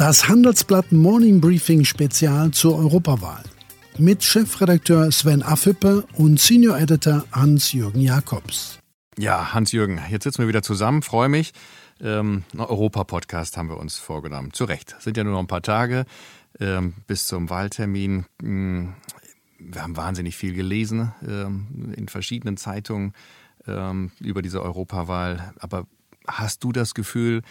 Das Handelsblatt Morning Briefing Spezial zur Europawahl. Mit Chefredakteur Sven Affippe und Senior Editor Hans-Jürgen Jakobs. Ja, Hans-Jürgen, jetzt sitzen wir wieder zusammen, freue mich. Ähm, Europa-Podcast haben wir uns vorgenommen. Zu Recht. Sind ja nur noch ein paar Tage ähm, bis zum Wahltermin. Hm, wir haben wahnsinnig viel gelesen ähm, in verschiedenen Zeitungen ähm, über diese Europawahl. Aber hast du das Gefühl,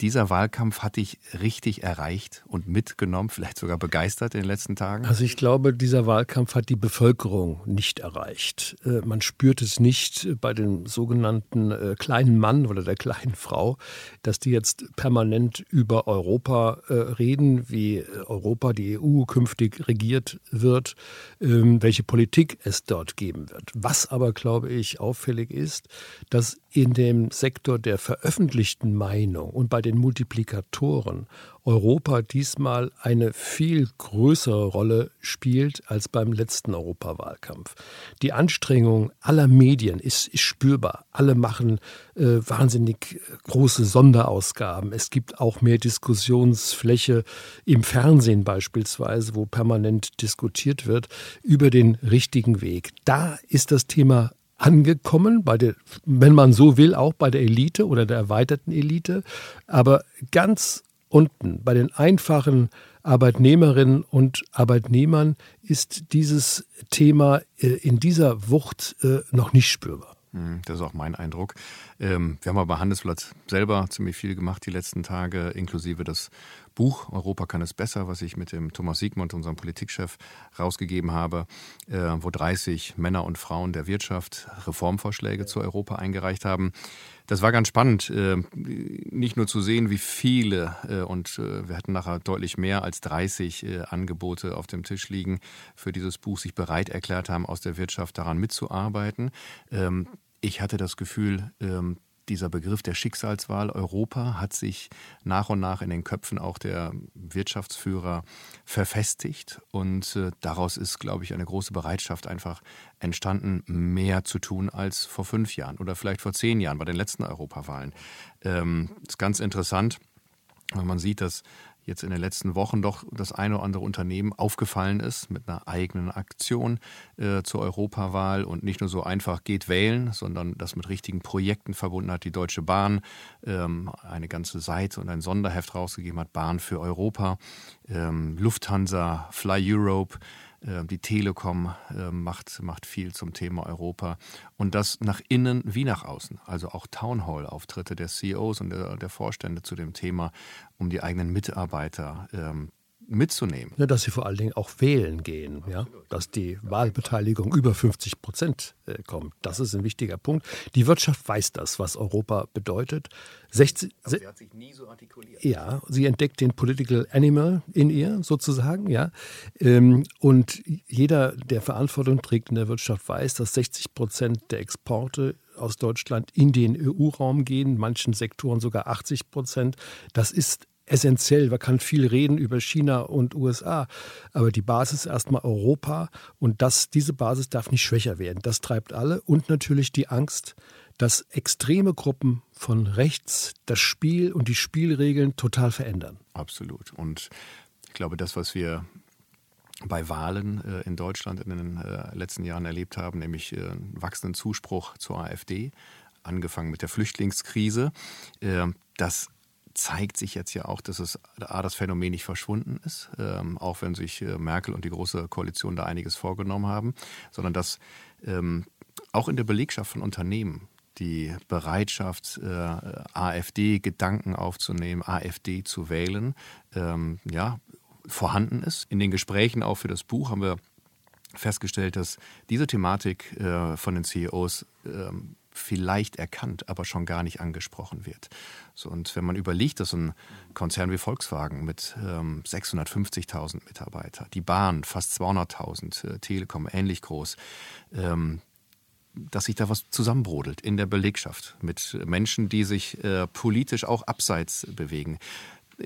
dieser Wahlkampf hat dich richtig erreicht und mitgenommen, vielleicht sogar begeistert in den letzten Tagen? Also ich glaube, dieser Wahlkampf hat die Bevölkerung nicht erreicht. Äh, man spürt es nicht bei dem sogenannten äh, kleinen Mann oder der kleinen Frau, dass die jetzt permanent über Europa äh, reden, wie Europa, die EU künftig regiert wird, ähm, welche Politik es dort geben wird. Was aber, glaube ich, auffällig ist, dass in dem Sektor der veröffentlichten Meinung und bei den Multiplikatoren Europa diesmal eine viel größere Rolle spielt als beim letzten Europawahlkampf. Die Anstrengung aller Medien ist, ist spürbar. Alle machen äh, wahnsinnig große Sonderausgaben. Es gibt auch mehr Diskussionsfläche im Fernsehen beispielsweise, wo permanent diskutiert wird über den richtigen Weg. Da ist das Thema angekommen, bei der, wenn man so will, auch bei der Elite oder der erweiterten Elite. Aber ganz unten, bei den einfachen Arbeitnehmerinnen und Arbeitnehmern, ist dieses Thema äh, in dieser Wucht äh, noch nicht spürbar. Hm, das ist auch mein Eindruck. Ähm, wir haben aber bei Handelsblatt selber ziemlich viel gemacht die letzten Tage, inklusive das Buch Europa kann es besser, was ich mit dem Thomas Siegmund, unserem Politikchef, rausgegeben habe, äh, wo 30 Männer und Frauen der Wirtschaft Reformvorschläge zu Europa eingereicht haben. Das war ganz spannend, äh, nicht nur zu sehen, wie viele, äh, und wir hatten nachher deutlich mehr als 30 Angebote auf dem Tisch liegen, für dieses Buch sich bereit erklärt haben, aus der Wirtschaft daran mitzuarbeiten. Ähm, ich hatte das Gefühl, ähm, dieser Begriff der Schicksalswahl Europa hat sich nach und nach in den Köpfen auch der Wirtschaftsführer verfestigt. Und äh, daraus ist, glaube ich, eine große Bereitschaft einfach entstanden, mehr zu tun als vor fünf Jahren oder vielleicht vor zehn Jahren bei den letzten Europawahlen. Ähm, ist ganz interessant, wenn man sieht, dass jetzt in den letzten Wochen doch das eine oder andere Unternehmen aufgefallen ist mit einer eigenen Aktion äh, zur Europawahl und nicht nur so einfach geht wählen, sondern das mit richtigen Projekten verbunden hat. Die Deutsche Bahn ähm, eine ganze Seite und ein Sonderheft rausgegeben hat, Bahn für Europa, ähm, Lufthansa, Fly Europe, die Telekom äh, macht, macht viel zum Thema Europa. Und das nach innen wie nach außen. Also auch Townhall-Auftritte der CEOs und der, der, Vorstände zu dem Thema, um die eigenen Mitarbeiter ähm, mitzunehmen. Ja, dass sie vor allen Dingen auch wählen gehen, ja? dass die Wahlbeteiligung über 50 Prozent äh, kommt. Das ist ein wichtiger Punkt. Die Wirtschaft weiß das, was Europa bedeutet. 60, Aber sie hat sich nie so artikuliert. Ja, sie entdeckt den Political Animal in ihr sozusagen, ja. Ähm, und jeder, der Verantwortung trägt in der Wirtschaft, weiß, dass 60 Prozent der Exporte aus Deutschland in den EU-Raum gehen, manchen Sektoren sogar 80 Prozent. Das ist essentiell. Man kann viel reden über China und USA, aber die Basis ist erstmal Europa und das, diese Basis darf nicht schwächer werden. Das treibt alle und natürlich die Angst, dass extreme Gruppen von rechts das Spiel und die Spielregeln total verändern. Absolut. Und ich glaube, das, was wir bei Wahlen äh, in Deutschland in den äh, letzten Jahren erlebt haben, nämlich äh, wachsenden Zuspruch zur AfD, angefangen mit der Flüchtlingskrise, das zeigt sich jetzt ja auch, dass es A, das Phänomen nicht verschwunden ist, ähm, auch wenn sich äh, Merkel und die Große Koalition da einiges vorgenommen haben, sondern dass ähm, auch in der Belegschaft von Unternehmen die Bereitschaft, äh, AfD-Gedanken aufzunehmen, AfD zu wählen, ähm, ja, vorhanden ist. In den Gesprächen auch für das Buch haben wir festgestellt, dass diese Thematik äh, von den CEOs ähm, vielleicht erkannt, aber schon gar nicht angesprochen wird. So, und wenn man überlegt, dass ein Konzern wie Volkswagen mit ähm, 650.000 Mitarbeitern, die Bahn fast 200.000, äh, Telekom ähnlich groß, ähm, dass sich da was zusammenbrodelt in der Belegschaft mit Menschen, die sich äh, politisch auch abseits bewegen.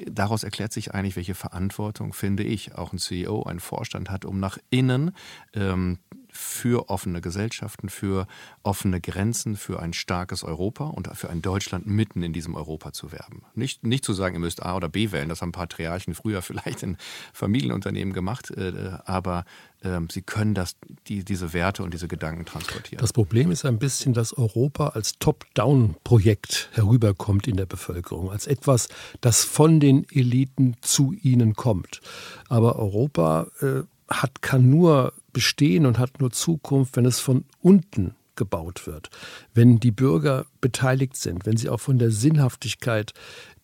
Daraus erklärt sich eigentlich, welche Verantwortung, finde ich, auch ein CEO, ein Vorstand hat, um nach innen ähm, für offene Gesellschaften, für offene Grenzen, für ein starkes Europa und für ein Deutschland mitten in diesem Europa zu werben. Nicht, nicht zu sagen, ihr müsst A oder B wählen, das haben Patriarchen früher vielleicht in Familienunternehmen gemacht, äh, aber äh, sie können das, die, diese Werte und diese Gedanken transportieren. Das Problem ist ein bisschen, dass Europa als Top-Down-Projekt herüberkommt in der Bevölkerung, als etwas, das von den Eliten zu ihnen kommt. Aber Europa äh, hat, kann nur bestehen und hat nur Zukunft, wenn es von unten gebaut wird, wenn die Bürger beteiligt sind, wenn sie auch von der Sinnhaftigkeit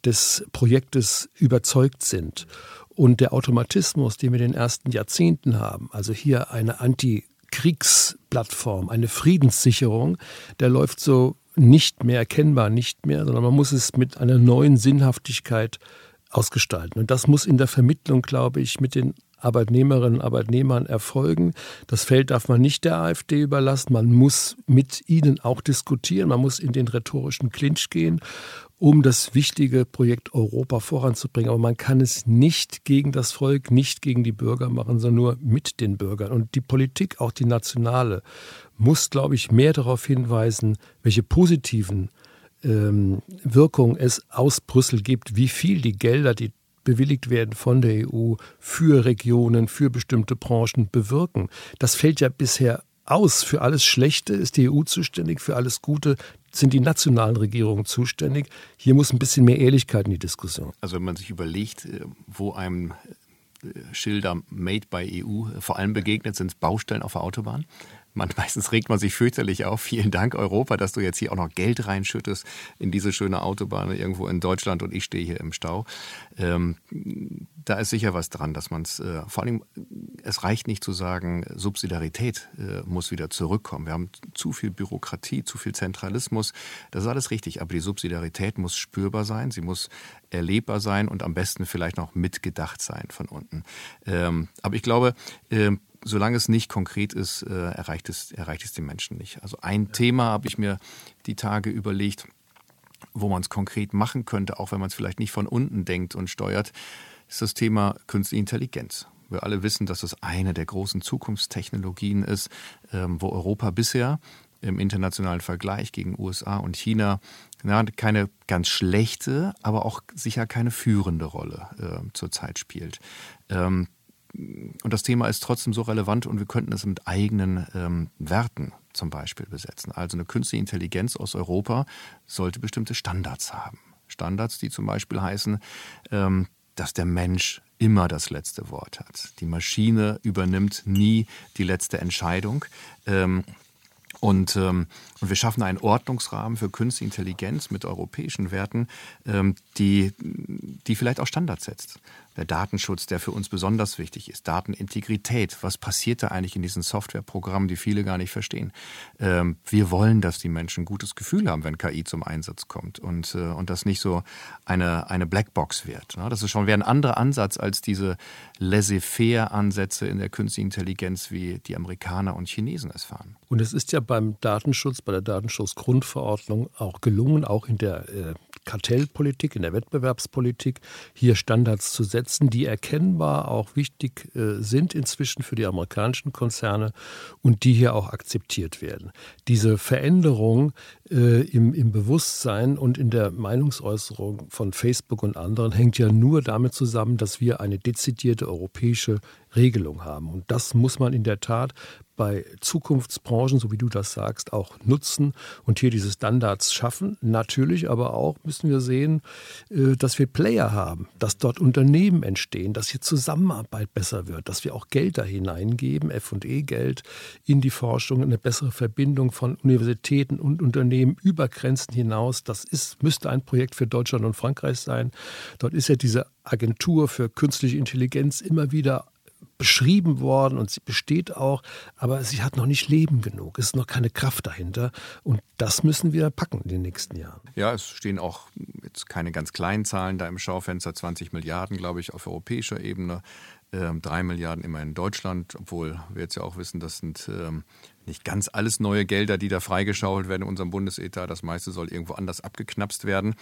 des Projektes überzeugt sind. Und der Automatismus, den wir in den ersten Jahrzehnten haben, also hier eine Antikriegsplattform, eine Friedenssicherung, der läuft so nicht mehr erkennbar, nicht mehr, sondern man muss es mit einer neuen Sinnhaftigkeit ausgestalten. Und das muss in der Vermittlung, glaube ich, mit den Arbeitnehmerinnen und Arbeitnehmern erfolgen. Das Feld darf man nicht der AfD überlassen. Man muss mit ihnen auch diskutieren. Man muss in den rhetorischen Clinch gehen, um das wichtige Projekt Europa voranzubringen. Aber man kann es nicht gegen das Volk, nicht gegen die Bürger machen, sondern nur mit den Bürgern. Und die Politik, auch die nationale, muss, glaube ich, mehr darauf hinweisen, welche positiven ähm, Wirkungen es aus Brüssel gibt, wie viel die Gelder, die bewilligt werden von der EU für Regionen, für bestimmte Branchen bewirken. Das fällt ja bisher aus. Für alles Schlechte ist die EU zuständig, für alles Gute sind die nationalen Regierungen zuständig. Hier muss ein bisschen mehr Ehrlichkeit in die Diskussion. Also wenn man sich überlegt, äh, wo einem äh, Schilder Made by EU vor allem begegnet, sind Baustellen auf der Autobahn. Man, meistens regt man sich fürchterlich auf. Vielen Dank, Europa, dass du jetzt hier auch noch Geld reinschüttest in diese schöne Autobahn irgendwo in Deutschland und ich stehe hier im Stau. Ähm, da ist sicher was dran, dass man es, äh, vor allem, es reicht nicht zu sagen, Subsidiarität äh, muss wieder zurückkommen. Wir haben zu viel Bürokratie, zu viel Zentralismus. Das ist alles richtig, aber die Subsidiarität muss spürbar sein, sie muss erlebbar sein und am besten vielleicht noch mitgedacht sein von unten. Ähm, aber ich glaube, äh, solange es nicht konkret ist, äh, erreicht, es, erreicht es die Menschen nicht. Also ein Thema habe ich mir die Tage überlegt, wo man es konkret machen könnte, auch wenn man es vielleicht nicht von unten denkt und steuert, ist das Thema künstliche Intelligenz. Wir alle wissen, dass es eine der großen Zukunftstechnologien ist, ähm, wo Europa bisher im internationalen Vergleich gegen USA und China na, keine ganz schlechte, aber auch sicher keine führende Rolle äh, zurzeit spielt. Ähm, und das Thema ist trotzdem so relevant und wir könnten es mit eigenen ähm, Werten zum Beispiel besetzen. Also eine künstliche Intelligenz aus Europa sollte bestimmte Standards haben. Standards, die zum Beispiel heißen, ähm, dass der Mensch immer das letzte Wort hat. Die Maschine übernimmt nie die letzte Entscheidung. Ähm, und, ähm, wir schaffen einen Ordnungsrahmen für künstliche Intelligenz mit europäischen Werten, ähm, die, die vielleicht auch Standards setzt der Datenschutz, der für uns besonders wichtig ist, Datenintegrität. Was passiert da eigentlich in diesen Softwareprogrammen, die viele gar nicht verstehen? Ähm, wir wollen, dass die Menschen ein gutes Gefühl haben, wenn KI zum Einsatz kommt und, äh, und das nicht so eine, eine Blackbox wird. Ne? Das ist schon wäre ein anderer Ansatz als diese laissez-faire-Ansätze in der künstlichen Intelligenz, wie die Amerikaner und Chinesen es fahren. Und es ist ja beim Datenschutz, bei der Datenschutzgrundverordnung auch gelungen, auch in der äh, Kartellpolitik, in der Wettbewerbspolitik, hier Standards zu setzen, die erkennbar auch wichtig äh, sind inzwischen für die amerikanischen Konzerne und die hier auch akzeptiert werden. Diese Veränderung äh, im, im Bewusstsein und in der Meinungsäußerung von Facebook und anderen hängt ja nur damit zusammen, dass wir eine dezidierte europäische Regelung haben. Und das muss man in der Tat bei Zukunftsbranchen, so wie du das sagst, auch nutzen und hier diese Standards schaffen. Natürlich aber auch müssen wir sehen, äh, dass wir Player haben, dass dort Unternehmen entstehen, dass hier Zusammenarbeit besser wird, dass wir auch Geld da hineingeben, FE-Geld in die Forschung, eine bessere Verbindung von Universitäten und Unternehmen über Grenzen hinaus. Das ist, müsste ein Projekt für Deutschland und Frankreich sein. Dort ist ja diese Agentur für künstliche Intelligenz immer wieder beschrieben worden und sie besteht auch, aber sie hat noch nicht Leben genug. Es ist noch keine Kraft dahinter und das müssen wir packen in den nächsten Jahren. Ja, es stehen auch jetzt keine ganz kleinen Zahlen da im Schaufenster, 20 Milliarden, glaube ich, auf europäischer Ebene. Ähm, drei Milliarden immer in Deutschland, obwohl wir jetzt ja auch wissen, das sind ähm, nicht ganz alles neue Gelder, die da freigeschaufelt werden in unserem Bundesetat. Das meiste soll irgendwo anders abgeknapst werden.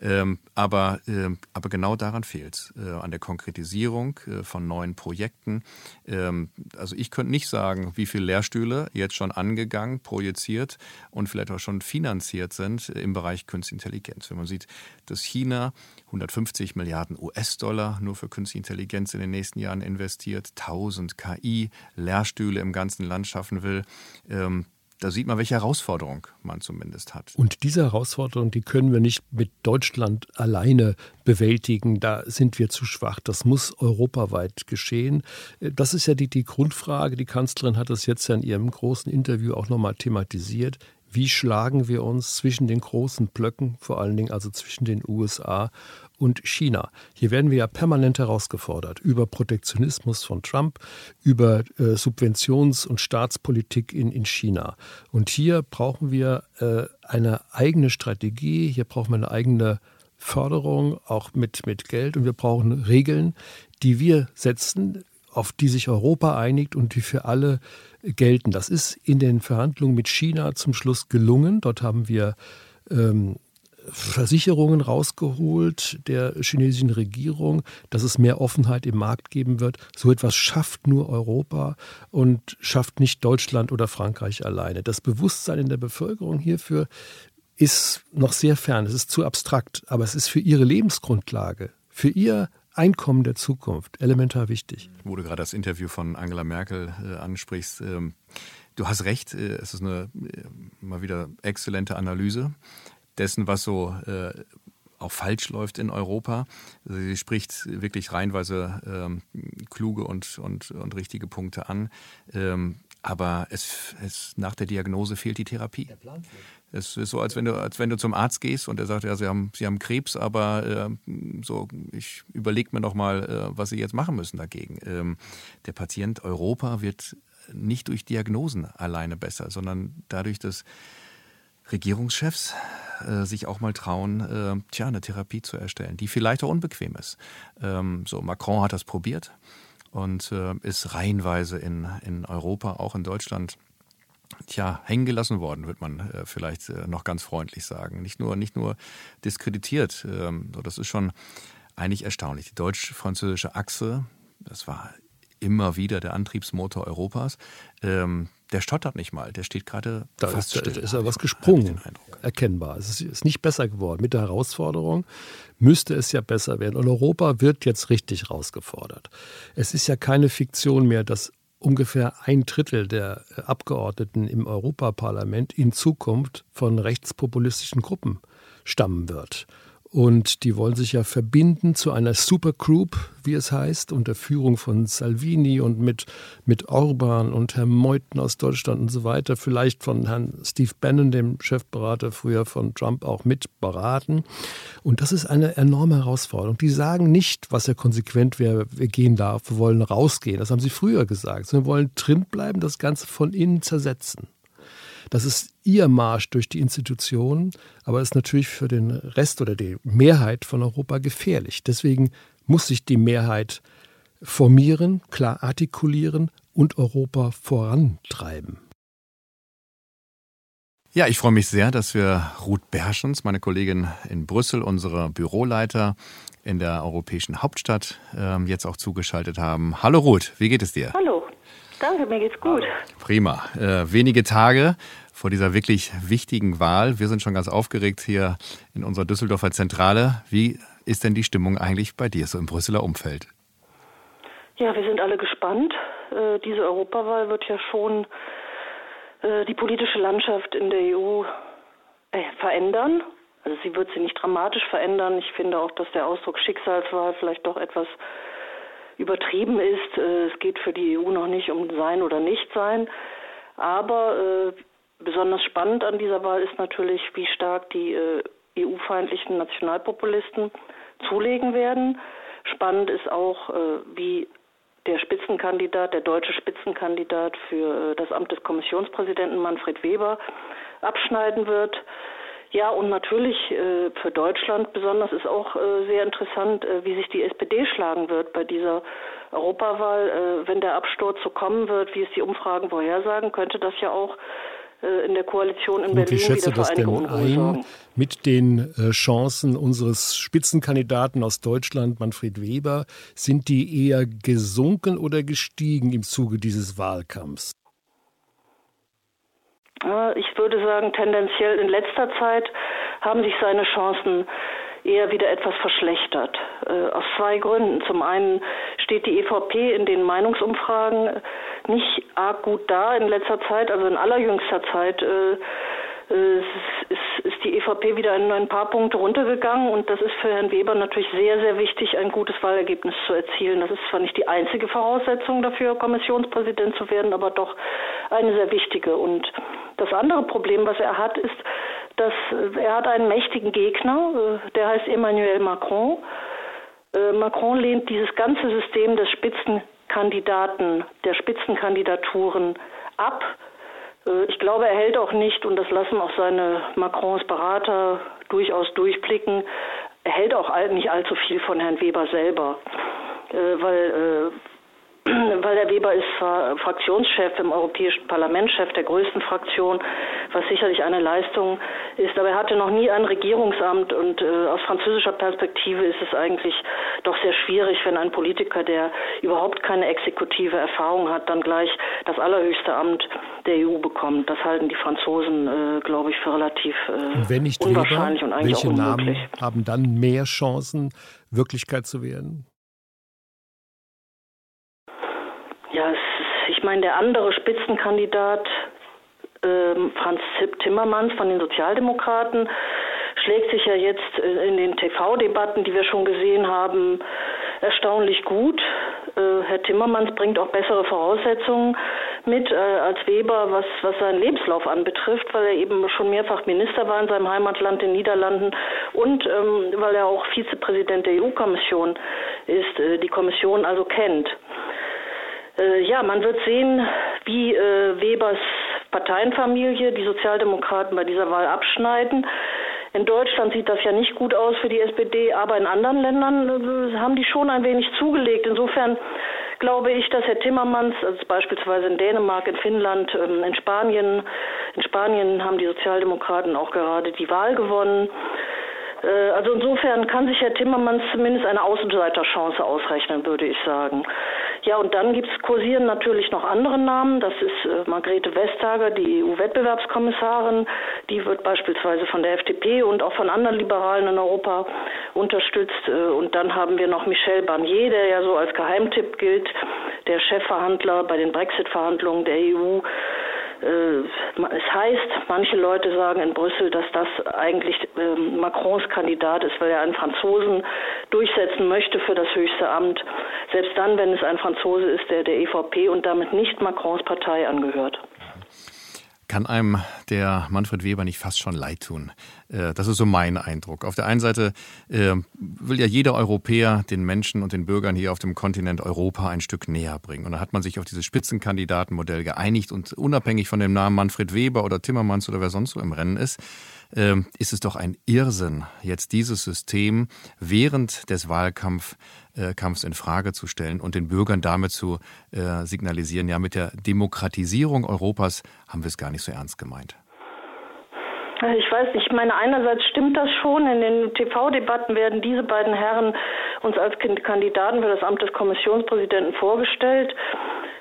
Ähm, aber, äh, aber genau daran fehlt es, äh, an der Konkretisierung äh, von neuen Projekten. Ähm, also ich könnte nicht sagen, wie viele Lehrstühle jetzt schon angegangen, projiziert und vielleicht auch schon finanziert sind im Bereich Künstliche Intelligenz. Wenn man sieht, dass China 150 Milliarden US-Dollar nur für Künstliche Intelligenz in den nächsten Jahren investiert, 1000 KI-Lehrstühle im ganzen Land schaffen will, ähm, da sieht man, welche Herausforderung man zumindest hat. Und diese Herausforderung, die können wir nicht mit Deutschland alleine bewältigen. Da sind wir zu schwach. Das muss europaweit geschehen. Das ist ja die, die Grundfrage. Die Kanzlerin hat das jetzt ja in ihrem großen Interview auch nochmal thematisiert. Wie schlagen wir uns zwischen den großen Blöcken, vor allen Dingen also zwischen den USA und China. Hier werden wir ja permanent herausgefordert über Protektionismus von Trump, über äh, Subventions- und Staatspolitik in, in China. Und hier brauchen wir äh, eine eigene Strategie, hier brauchen wir eine eigene Förderung, auch mit, mit Geld. Und wir brauchen Regeln, die wir setzen, auf die sich Europa einigt und die für alle gelten. Das ist in den Verhandlungen mit China zum Schluss gelungen. Dort haben wir ähm, Versicherungen rausgeholt der chinesischen Regierung, dass es mehr Offenheit im Markt geben wird. So etwas schafft nur Europa und schafft nicht Deutschland oder Frankreich alleine. Das Bewusstsein in der Bevölkerung hierfür ist noch sehr fern. Es ist zu abstrakt, aber es ist für ihre Lebensgrundlage, für ihr Einkommen der Zukunft elementar wichtig. Wo du gerade das Interview von Angela Merkel äh, ansprichst, ähm, du hast recht, äh, es ist eine äh, mal wieder exzellente Analyse dessen, was so äh, auch falsch läuft in Europa. Also sie spricht wirklich reinweise ähm, kluge und, und, und richtige Punkte an. Ähm, aber es, es, nach der Diagnose fehlt die Therapie. Es ist so, als wenn du, als wenn du zum Arzt gehst und er sagt, ja, Sie haben, Sie haben Krebs, aber äh, so, ich überlege mir noch mal, äh, was Sie jetzt machen müssen dagegen. Ähm, der Patient Europa wird nicht durch Diagnosen alleine besser, sondern dadurch, dass Regierungschefs äh, sich auch mal trauen, äh, tja, eine Therapie zu erstellen, die vielleicht auch unbequem ist. Ähm, so, Macron hat das probiert und äh, ist reihenweise in, in Europa, auch in Deutschland, tja, hängen gelassen worden, wird man vielleicht noch ganz freundlich sagen. Nicht nur, nicht nur diskreditiert. Ähm, so, das ist schon eigentlich erstaunlich. Die deutsch-französische Achse, das war immer wieder der Antriebsmotor Europas. Ähm, der stottert nicht mal, der steht gerade da fast ist, still. Da ist ja was gesprungen, erkennbar. Es ist, nicht besser geworden. Mit der Herausforderung müsste es ja besser werden. Und Europa wird jetzt richtig herausgefordert. Es ist ja keine Fiktion mehr, dass ungefähr ein Drittel der Abgeordneten im Europaparlament in Zukunft von rechtspopulistischen Gruppen stammen wird. Und die wollen sich ja verbinden zu einer Supergroup, wie es heißt, unter Führung von Salvini und mit, mit Orban und Herrn Meuthen aus Deutschland und so weiter. Vielleicht von Herrn Steve Bannon, dem Chefberater früher von Trump, auch mit beraten. Und das ist eine enorme Herausforderung. Die sagen nicht, was ja konsequent wäre, wir gehen da, wir wollen rausgehen. Das haben sie früher gesagt. Sie wollen drin bleiben, das Ganze von innen zersetzen. Das ist ihr Marsch durch die Institutionen, aber ist natürlich für den Rest oder die Mehrheit von Europa gefährlich. Deswegen muss sich die Mehrheit formieren, klar artikulieren und Europa vorantreiben. Ja, ich freue mich sehr, dass wir Ruth Berschens, meine Kollegin in Brüssel, unsere Büroleiter in der europäischen Hauptstadt, ähm, jetzt auch zugeschaltet haben. Hallo Ruth, wie geht es dir? Hallo. Danke, mir geht's gut. Prima. Äh, wenige Tage vor dieser wirklich wichtigen Wahl. Wir sind schon ganz aufgeregt hier in unserer Düsseldorfer Zentrale. Wie ist denn die Stimmung eigentlich bei dir so im Brüsseler Umfeld? Ja, wir sind alle gespannt. Äh, diese Europawahl wird ja schon äh, die politische Landschaft in der EU äh, verändern. Also sie wird sie nicht dramatisch verändern. Ich finde auch, dass der Ausdruck Schicksalswahl vielleicht doch etwas übertrieben ist. Es geht für die EU noch nicht um Sein oder Nichtsein. Aber besonders spannend an dieser Wahl ist natürlich, wie stark die äh, EU-feindlichen Nationalpopulisten zulegen werden. Spannend ist auch, wie der Spitzenkandidat, der deutsche Spitzenkandidat für das Amt des Kommissionspräsidenten Manfred Weber abschneiden wird. Ja, und natürlich äh, für Deutschland besonders ist auch äh, sehr interessant, äh, wie sich die SPD schlagen wird bei dieser Europawahl. Äh, wenn der Absturz so kommen wird, wie es die Umfragen vorhersagen, könnte das ja auch äh, in der Koalition in und Berlin wie schätzt du das denn ein mit den äh, Chancen unseres Spitzenkandidaten aus Deutschland, Manfred Weber? Sind die eher gesunken oder gestiegen im Zuge dieses Wahlkampfs? Ich würde sagen, tendenziell in letzter Zeit haben sich seine Chancen eher wieder etwas verschlechtert. Äh, aus zwei Gründen. Zum einen steht die EVP in den Meinungsumfragen nicht arg gut da in letzter Zeit, also in allerjüngster Zeit. Äh, äh, ist, ist die EVP wieder in ein paar Punkte runtergegangen und das ist für Herrn Weber natürlich sehr, sehr wichtig, ein gutes Wahlergebnis zu erzielen. Das ist zwar nicht die einzige Voraussetzung dafür, Kommissionspräsident zu werden, aber doch eine sehr wichtige. Und das andere Problem, was er hat, ist, dass er hat einen mächtigen Gegner, äh, der heißt Emmanuel Macron. Äh, Macron lehnt dieses ganze System des Spitzenkandidaten, der Spitzenkandidaturen ab. Äh, ich glaube, er hält auch nicht, und das lassen auch seine Macrons Berater durchaus durchblicken, er hält auch nicht allzu viel von Herrn Weber selber, weil weil der Weber ist zwar Fraktionschef im Europäischen Parlament, Chef der größten Fraktion, was sicherlich eine Leistung ist, aber er hatte noch nie ein Regierungsamt und äh, aus französischer Perspektive ist es eigentlich doch sehr schwierig, wenn ein Politiker, der überhaupt keine exekutive Erfahrung hat, dann gleich das allerhöchste Amt der EU bekommt. Das halten die Franzosen, äh, glaube ich, für relativ äh, Wenn nicht unwahrscheinlich Weber, und eigentlich welche auch unmöglich. Namen haben dann mehr Chancen, Wirklichkeit zu werden? Ja, ist, ich meine, der andere Spitzenkandidat, ähm, Franz Timmermans von den Sozialdemokraten, schlägt sich ja jetzt in den TV-Debatten, die wir schon gesehen haben, erstaunlich gut. Äh, Herr Timmermans bringt auch bessere Voraussetzungen mit äh, als Weber, was, was seinen Lebenslauf anbetrifft, weil er eben schon mehrfach Minister war in seinem Heimatland, den Niederlanden, und ähm, weil er auch Vizepräsident der EU-Kommission ist, äh, die Kommission also kennt. Äh, ja, man wird sehen, wie äh, Webers Parteienfamilie die Sozialdemokraten bei dieser Wahl abschneiden. In Deutschland sieht das ja nicht gut aus für die SPD, aber in anderen Ländern äh, haben die schon ein wenig zugelegt. Insofern glaube ich, dass Herr Timmermans, also beispielsweise in Dänemark, in Finnland, ähm, in Spanien, in Spanien haben die Sozialdemokraten auch gerade die Wahl gewonnen. Äh, Also insofern kann sich Herr Timmermans zumindest eine Außenseiterchance ausrechnen, würde ich sagen. Ja, und dann gibt's kursieren natürlich noch andere Namen. Das ist äh, Margrethe Vestager, die EU-Wettbewerbskommissarin. Die wird beispielsweise von der FDP und auch von anderen Liberalen in Europa unterstützt. Äh, Und dann haben wir noch Michel Barnier, der ja so als Geheimtipp gilt, der Chefverhandler bei den Brexit-Verhandlungen der EU. Äh, Es heißt, manche Leute sagen in Brüssel, dass das eigentlich ähm, Macrons Kandidat ist, weil er einen Franzosen durchsetzen möchte für das höchste Amt. Selbst dann, wenn es ein Franzose ist, der der EVP und damit nicht Macrons Partei angehört. Kann einem der Manfred Weber nicht fast schon leid tun? Äh, Das ist so mein Eindruck. Auf der einen Seite äh, will ja jeder Europäer den Menschen und den Bürgern hier auf dem Kontinent Europa ein Stück näher bringen. Und da hat man sich auf dieses Spitzenkandidatenmodell geeinigt und unabhängig von dem Namen Manfred Weber oder Timmermans oder wer sonst so im Rennen ist, ähm, ist es doch ein Irrsinn, jetzt dieses System während des Wahlkampfs äh, Kampfs in Frage zu stellen und den Bürgern damit zu äh, signalisieren, ja, mit der Demokratisierung Europas haben wir es gar nicht so ernst gemeint. Ich weiß ich meine, einerseits stimmt das schon. In den TV-Debatten werden diese beiden Herren uns als Kandidaten für das Amt des Kommissionspräsidenten vorgestellt.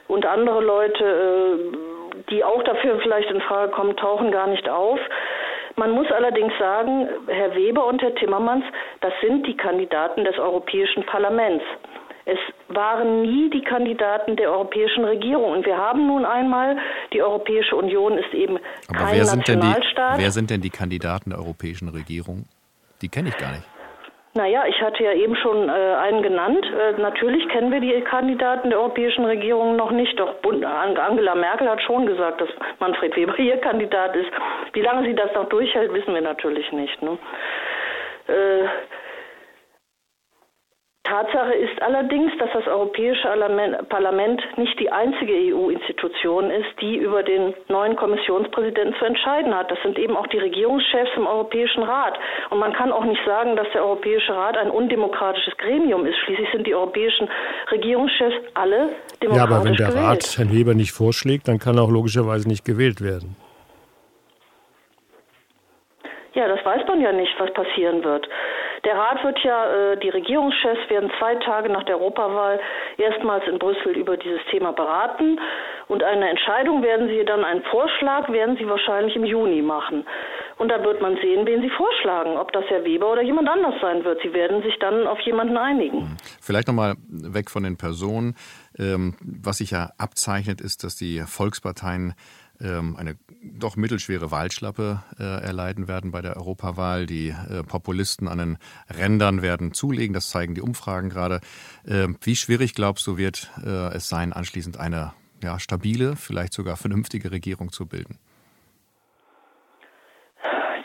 Und andere Leute, äh, die auch dafür vielleicht in Frage kommen, tauchen gar nicht auf. Man muss allerdings sagen, Herr Weber und Herr Timmermans, das sind die Kandidaten des Europäischen Parlaments. Es waren nie die Kandidaten der europäischen Regierung. Und wir haben nun einmal, die Europäische Union ist eben Aber kein wer sind, denn die, Nationalstaat. wer sind denn die Kandidaten der europäischen Regierung? Die kenne ich gar nicht. Naja, ich hatte ja eben schon äh, einen genannt. Äh, natürlich kennen wir die Kandidaten der europäischen Regierung noch nicht. Doch Bund An- Angela Merkel hat schon gesagt, dass Manfred Weber ihr Kandidat ist. Wie lange sie das noch durchhält, wissen wir natürlich nicht. Ne? Äh, Tatsache ist allerdings, dass das Europäische Parlament nicht die einzige EU-Institution ist, die über den neuen Kommissionspräsidenten zu entscheiden hat. Das sind eben auch die Regierungschefs im Europäischen Rat. Und man kann auch nicht sagen, dass der Europäische Rat ein undemokratisches Gremium ist. Schließlich sind die europäischen Regierungschefs alle demokratisch Ja, aber wenn der gewählt. Rat Herrn Weber nicht vorschlägt, dann kann er auch logischerweise nicht gewählt werden. Ja, das weiß man ja nicht, was passieren wird. Der Rat wird ja, äh, die Regierungschefs werden zwei Tage nach der Europawahl erstmals in Brüssel über dieses Thema beraten und eine Entscheidung werden sie dann, einen Vorschlag werden sie wahrscheinlich im Juni machen. Und da wird man sehen, wen sie vorschlagen, ob das Herr Weber oder jemand anders sein wird. Sie werden sich dann auf jemanden einigen. Vielleicht nochmal weg von den Personen. Ähm, was sich ja abzeichnet, ist, dass die Volksparteien eine doch mittelschwere Wahlschlappe äh, erleiden werden bei der Europawahl. Die äh, Populisten an den Rändern werden zulegen, das zeigen die Umfragen gerade. Äh, wie schwierig glaubst du, wird äh, es sein, anschließend eine ja, stabile, vielleicht sogar vernünftige Regierung zu bilden?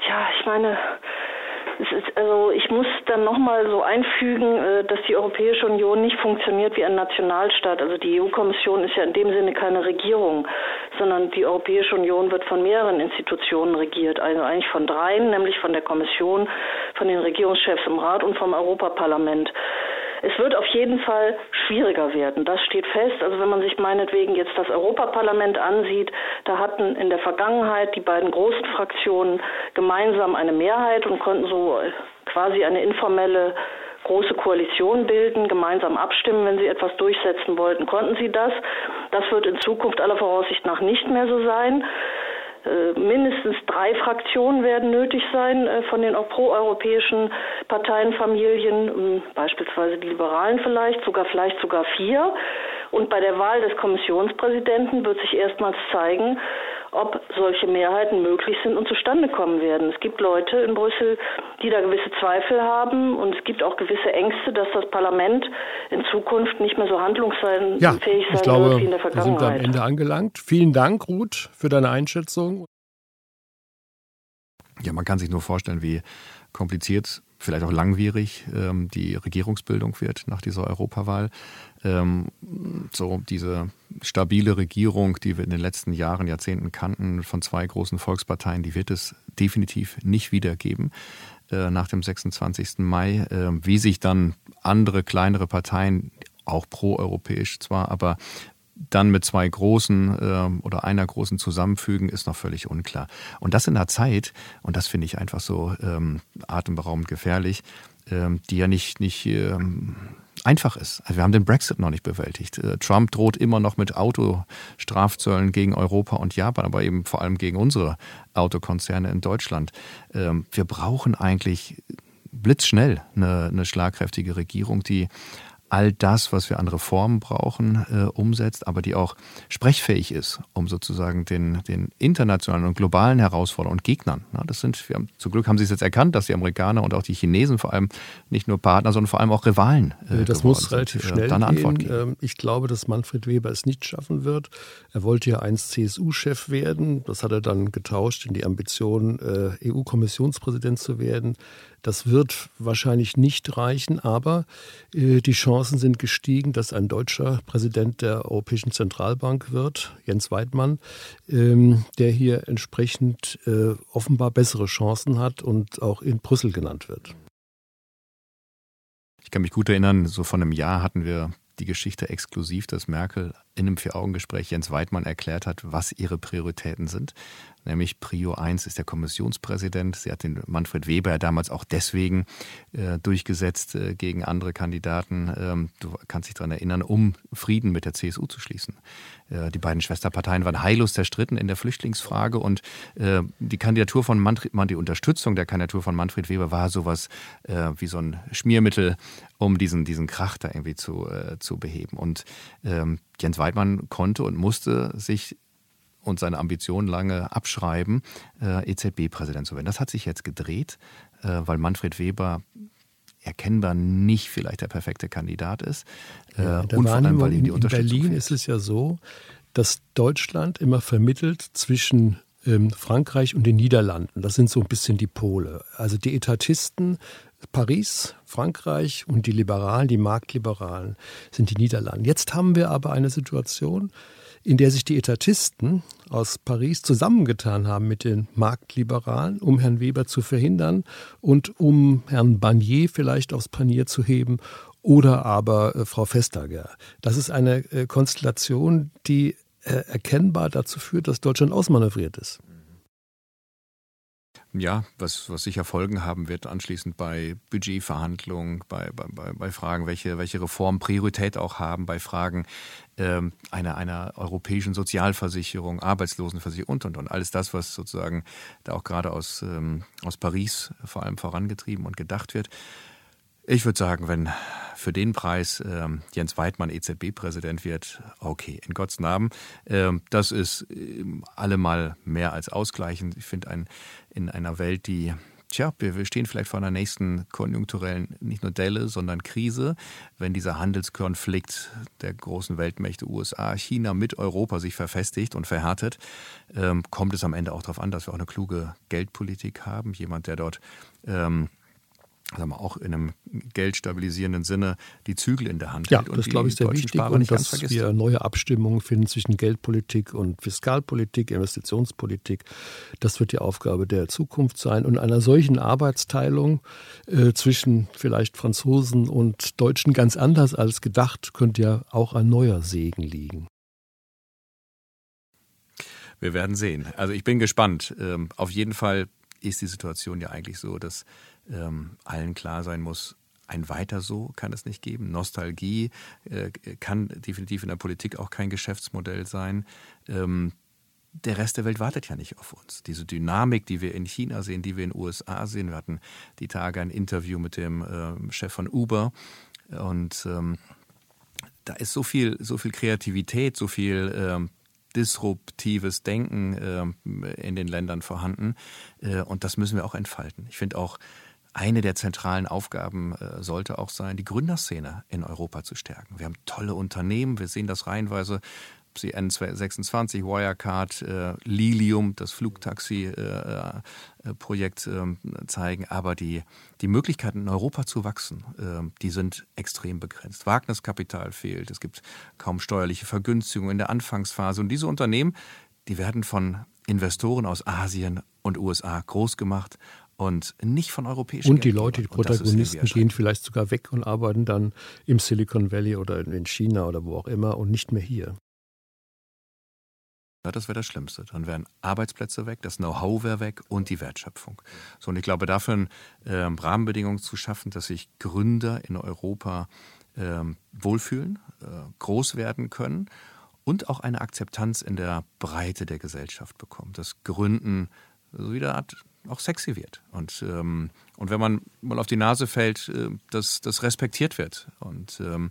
Ja, ich meine, ist, also ich muss dann nochmal so einfügen, äh, dass die Europäische Union nicht funktioniert wie ein Nationalstaat. Also die EU-Kommission ist ja in dem Sinne keine Regierung, sondern die Europäische Union wird von mehreren Institutionen regiert. Also eigentlich von dreien, nämlich von der Kommission, von den Regierungschefs im Rat und vom Europaparlament. Es wird auf jeden Fall schwieriger werden. Das steht fest. Also wenn man sich meinetwegen jetzt das Europaparlament ansieht, da hatten in der Vergangenheit die beiden großen Fraktionen gemeinsam eine Mehrheit und konnten so quasi eine informelle große Koalition bilden, gemeinsam abstimmen, wenn sie etwas durchsetzen wollten, konnten sie das. Das wird in Zukunft aller Voraussicht nach nicht mehr so sein. Äh, mindestens drei Fraktionen werden nötig sein äh, von den proeuropäischen Parteienfamilien, ähm, beispielsweise die Liberalen vielleicht, sogar vielleicht sogar vier. Und bei der Wahl des Kommissionspräsidenten wird sich erstmals zeigen, ob solche Mehrheiten möglich sind und zustande kommen werden. Es gibt Leute in Brüssel, die da gewisse Zweifel haben und es gibt auch gewisse Ängste, dass das Parlament in Zukunft nicht mehr so handlungsfähig ja, sein ich glaube, wird wie in der Vergangenheit. Wir sind am Ende angelangt. Vielen Dank, Ruth, für deine Einschätzung. Ja, man kann sich nur vorstellen, wie kompliziert, vielleicht auch langwierig ähm, die Regierungsbildung wird nach dieser Europawahl. Ähm, so diese stabile Regierung, die wir in den letzten Jahren, Jahrzehnten kannten, von zwei großen Volksparteien, die wird es definitiv nicht wieder geben äh, nach dem 26. Mai. Äh, wie sich dann andere kleinere Parteien, auch proeuropäisch zwar, aber dann mit zwei großen äh, oder einer großen zusammenfügen, ist noch völlig unklar. Und das in einer Zeit, und das finde ich einfach so ähm, atemberaubend gefährlich, ähm, die ja nicht, nicht ähm, einfach ist. Also wir haben den Brexit noch nicht bewältigt. Äh, Trump droht immer noch mit Autostrafzöllen gegen Europa und Japan, aber eben vor allem gegen unsere Autokonzerne in Deutschland. Ähm, wir brauchen eigentlich blitzschnell eine, eine schlagkräftige Regierung, die all das, was wir an Reformen brauchen, äh, umsetzt, aber die auch sprechfähig ist, um sozusagen den, den internationalen und globalen Herausforderungen und Gegnern. Na, das sind, wir haben, zum Glück haben sie es jetzt erkannt, dass die Amerikaner und auch die Chinesen vor allem nicht nur Partner, sondern vor allem auch Rivalen. Äh, das muss relativ sind, schnell dann gehen. geben. Ähm, ich glaube, dass Manfred Weber es nicht schaffen wird. Er wollte ja einst CSU-Chef werden. Das hat er dann getauscht in die Ambition, äh, EU-Kommissionspräsident zu werden. Das wird wahrscheinlich nicht reichen, aber äh, die Chancen sind gestiegen, dass ein deutscher Präsident der Europäischen Zentralbank wird, Jens Weidmann, ähm, der hier entsprechend äh, offenbar bessere Chancen hat und auch in Brüssel genannt wird. Ich kann mich gut erinnern, so vor einem Jahr hatten wir die Geschichte exklusiv, dass Merkel in einem Vier-Augen-Gespräch Jens Weidmann erklärt hat, was ihre Prioritäten sind nämlich Prio 1 ist der Kommissionspräsident. Sie hat den Manfred Weber damals auch deswegen äh, durchgesetzt äh, gegen andere Kandidaten. Ähm, du kannst dich daran erinnern, um Frieden mit der CSU zu schließen. Äh, die beiden Schwesterparteien waren heillos zerstritten in der Flüchtlingsfrage und äh, die Kandidatur von Manfred, die Unterstützung der Kandidatur von Manfred Weber war sowas äh, wie so ein Schmiermittel, um diesen, diesen Krach da irgendwie zu, äh, zu beheben. Und ähm, Jens Weidmann konnte und musste sich und seine Ambitionen lange abschreiben, äh, EZB-Präsident zu werden. Das hat sich jetzt gedreht, äh, weil Manfred Weber erkennbar nicht vielleicht der perfekte Kandidat ist. Äh, ja, und vor allem, weil ihm die in, Unterstützung In Berlin fehlt. ist es ja so, dass Deutschland immer vermittelt zwischen ähm, Frankreich und den Niederlanden. Das sind so ein bisschen die Pole. Also die Etatisten Paris, Frankreich und die Liberalen, die Marktliberalen sind die Niederlande. Jetzt haben wir aber eine Situation, in der sich die Etatisten aus Paris zusammengetan haben mit den Marktliberalen, um Herrn Weber zu verhindern und um Herrn Barnier vielleicht aufs Panier zu heben oder aber äh, Frau Vestager. Das ist eine äh, Konstellation, die äh, erkennbar dazu führt, dass Deutschland ausmanövriert ist. Ja, was, was sicher Folgen haben wird anschließend bei Budgetverhandlungen, bei, bei, bei Fragen, welche, welche Reformen Priorität auch haben, bei Fragen ähm, einer, einer europäischen Sozialversicherung, Arbeitslosenversicherung und, und, und. Alles das, was sozusagen da auch gerade aus, ähm, aus Paris vor allem vorangetrieben und gedacht wird. Ich würde sagen, wenn für den Preis ähm, Jens Weidmann EZB-Präsident wird, okay, in Gottes Namen. Ähm, das ist ähm, allemal mehr als ausgleichend. Ich finde, ein, in einer Welt, die Tja, wir stehen vielleicht vor einer nächsten konjunkturellen, nicht nur Delle, sondern Krise. Wenn dieser Handelskonflikt der großen Weltmächte USA, China mit Europa sich verfestigt und verhärtet, ähm, kommt es am Ende auch darauf an, dass wir auch eine kluge Geldpolitik haben. Jemand, der dort ähm, sagen wir, auch in einem geldstabilisierenden Sinne die Zügel in der Hand ja, hält. Ja, das glaube ich sehr wichtig Sparer und dass wir neue Abstimmungen finden zwischen Geldpolitik und Fiskalpolitik, Investitionspolitik. Das wird die Aufgabe der Zukunft sein. Und einer solchen Arbeitsteilung äh, zwischen vielleicht Franzosen und Deutschen ganz anders als gedacht, könnte ja auch ein neuer Segen liegen. Wir werden sehen. Also ich bin gespannt. Ähm, auf jeden Fall ist die Situation ja eigentlich so, dass ähm, allen klar sein muss, ein weiter so kann es nicht geben. Nostalgie äh, kann definitiv in der Politik auch kein Geschäftsmodell sein. Ähm, der Rest der Welt wartet ja nicht auf uns. Diese Dynamik, die wir in China sehen, die wir in den USA sehen. Wir hatten die Tage ein Interview mit dem äh, Chef von Uber und ähm, da ist so viel, so viel Kreativität, so viel ähm, disruptives Denken äh, in den Ländern vorhanden äh, und das müssen wir auch entfalten. Ich finde auch eine der zentralen Aufgaben äh, sollte auch sein, die Gründerszene in Europa zu stärken. Wir haben tolle Unternehmen, wir sehen das reihenweise. Sie N26, Wirecard, äh, Lilium, das Flugtaxi-Projekt äh, äh, zeigen. Aber die, die Möglichkeiten in Europa zu wachsen, äh, die sind extrem begrenzt. Wagniskapital fehlt, es gibt kaum steuerliche Vergünstigungen in der Anfangsphase. Und diese Unternehmen, die werden von Investoren aus Asien und USA groß gemacht und nicht von europäischen Und die Leute, die Protagonisten gehen vielleicht sogar weg und arbeiten dann im Silicon Valley oder in China oder wo auch immer und nicht mehr hier. Ja, das wäre das Schlimmste. Dann wären Arbeitsplätze weg, das Know-how wäre weg und die Wertschöpfung. So, und ich glaube, dafür äh, Rahmenbedingungen zu schaffen, dass sich Gründer in Europa äh, wohlfühlen, äh, groß werden können und auch eine Akzeptanz in der Breite der Gesellschaft bekommen. Das Gründen so wieder Art auch sexy wird. Und, ähm, und wenn man mal auf die Nase fällt, äh, dass das respektiert wird. Und ähm,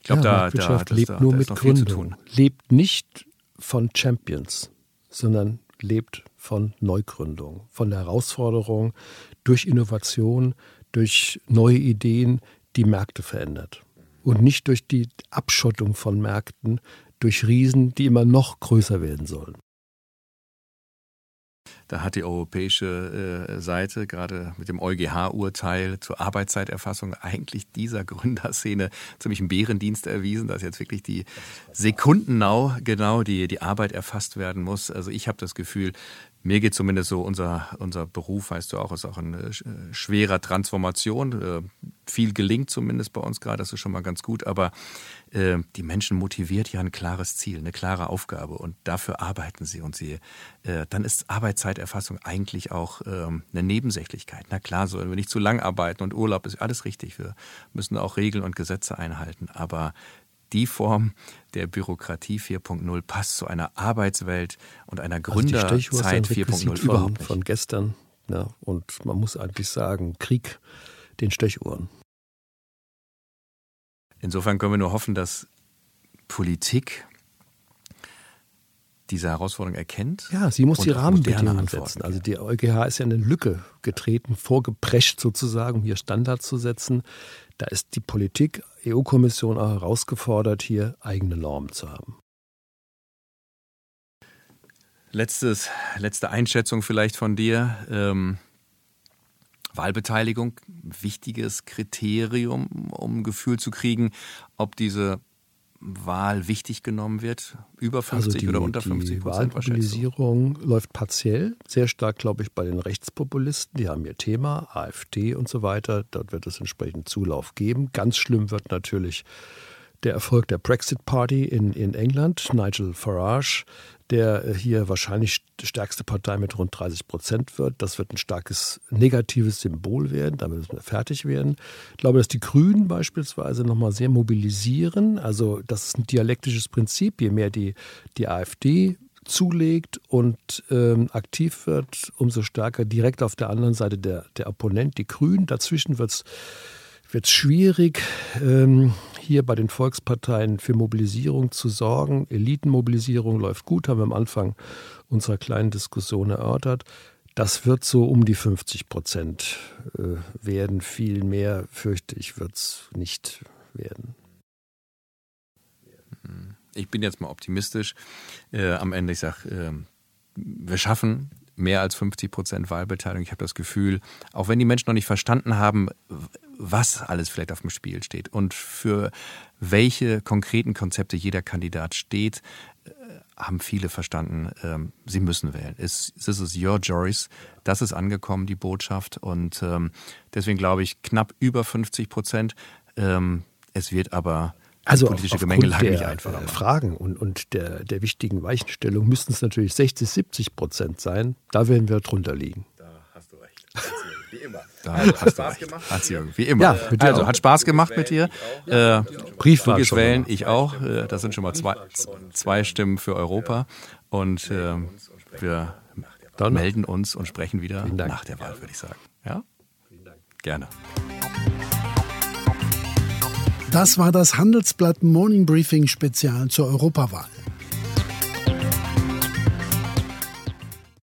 ich glaube, ja, da, da, lebt da, nur da mit Gründung. Lebt nicht von Champions, sondern lebt von Neugründung, von der Herausforderung durch Innovation, durch neue Ideen, die Märkte verändert. Und nicht durch die Abschottung von Märkten, durch Riesen, die immer noch größer werden sollen. Da hat die europäische äh, Seite gerade mit dem EuGH-Urteil zur Arbeitszeiterfassung eigentlich dieser Gründerszene ziemlich einen Bärendienst erwiesen, dass jetzt wirklich die sekundennau genau die, die Arbeit erfasst werden muss. Also ich habe das Gefühl, mir geht zumindest so, unser, unser Beruf, weißt du auch, ist auch eine äh, schwerer Transformation. Äh, viel gelingt zumindest bei uns gerade, das ist schon mal ganz gut, aber äh, die Menschen motiviert ja ein klares Ziel, eine klare Aufgabe und dafür arbeiten sie und sie, äh, dann ist Arbeitszeiterfassung eigentlich auch ähm, eine Nebensächlichkeit. Na klar, sollen wir nicht zu lang arbeiten und Urlaub ist alles richtig. Wir müssen auch Regeln und Gesetze einhalten, aber die Form der Bürokratie 4.0 passt zu einer Arbeitswelt und einer Gründerzeit also 4.0 überhaupt nicht. Von gestern. Ja, und man muss eigentlich sagen, Krieg den Stechuhren. Insofern können wir nur hoffen, dass Politik diese Herausforderung erkennt. Ja, sie muss die Rahmenbedingungen setzen. Also die EuGH ist ja eine Lücke getreten, vorgeprescht sozusagen, um hier Standards zu setzen. Da ist die Politik, EU-Kommission auch herausgefordert, hier eigene Normen zu haben. Letztes, letzte Einschätzung vielleicht von dir. Ähm, Wahlbeteiligung, wichtiges Kriterium, um ein Gefühl zu kriegen, ob diese Wahl wichtig genommen wird? Über 50 also die, oder unter 50 Prozent? Die Wahlmobilisierung läuft partiell, sehr stark, glaube ich, bei den Rechtspopulisten. Die haben ihr Thema, AfD und so weiter. Dort wird es entsprechend Zulauf geben. Ganz schlimm wird natürlich der Erfolg der Brexit Party in, in England. Nigel Farage der äh, hier wahrscheinlich die stärkste Partei mit rund 30 Prozent wird. Das wird ein starkes negatives Symbol werden. Damit müssen wir fertig werden. Ich glaube, dass die Grünen beispielsweise nochmal sehr mobilisieren. Also das ist ein dialektisches Prinzip. Je mehr die, die AfD zulegt und ähm, aktiv wird, umso stärker direkt auf der anderen Seite der, der Opponent, die Grünen. Dazwischen wird es wird es schwierig, ähm, hier bei den Volksparteien für Mobilisierung zu sorgen. Elitenmobilisierung läuft gut, haben wir am Anfang unserer kleinen Diskussion erörtert. Das wird so um die 50 Prozent äh, werden. Viel mehr, fürchte ich, wird es nicht werden. Ich bin jetzt mal optimistisch. Äh, am Ende, ich sage, äh, wir schaffen mehr als 50 Prozent Wahlbeteiligung. Ich habe das Gefühl, auch wenn die Menschen noch nicht verstanden haben, was alles vielleicht auf dem Spiel steht und für welche konkreten Konzepte jeder Kandidat steht, äh, haben viele verstanden, ähm, sie müssen wählen. This is your choice. Das ist angekommen, die Botschaft. Und ähm, deswegen glaube ich knapp über 50 Prozent. Ähm, es wird aber also politische Gemengelage nicht einfacher machen. Fragen und, und der, der wichtigen Weichenstellung müssten es natürlich 60, 70 Prozent sein. Da werden wir drunter liegen. Da hast du recht. Wie immer. Da hat Spaß recht. gemacht. Hat's wie immer. Ja, also, hat Spaß gemacht mit dir. Äh, Briefwahl. Du wählen, ich auch. Äh, das sind schon mal zwei, zwei Stimmen für Europa. Und äh, wir Dann melden uns und sprechen wieder nach der Wahl, würde ich sagen. Ja? Gerne. Das war das Handelsblatt Morning Briefing Spezial zur Europawahl.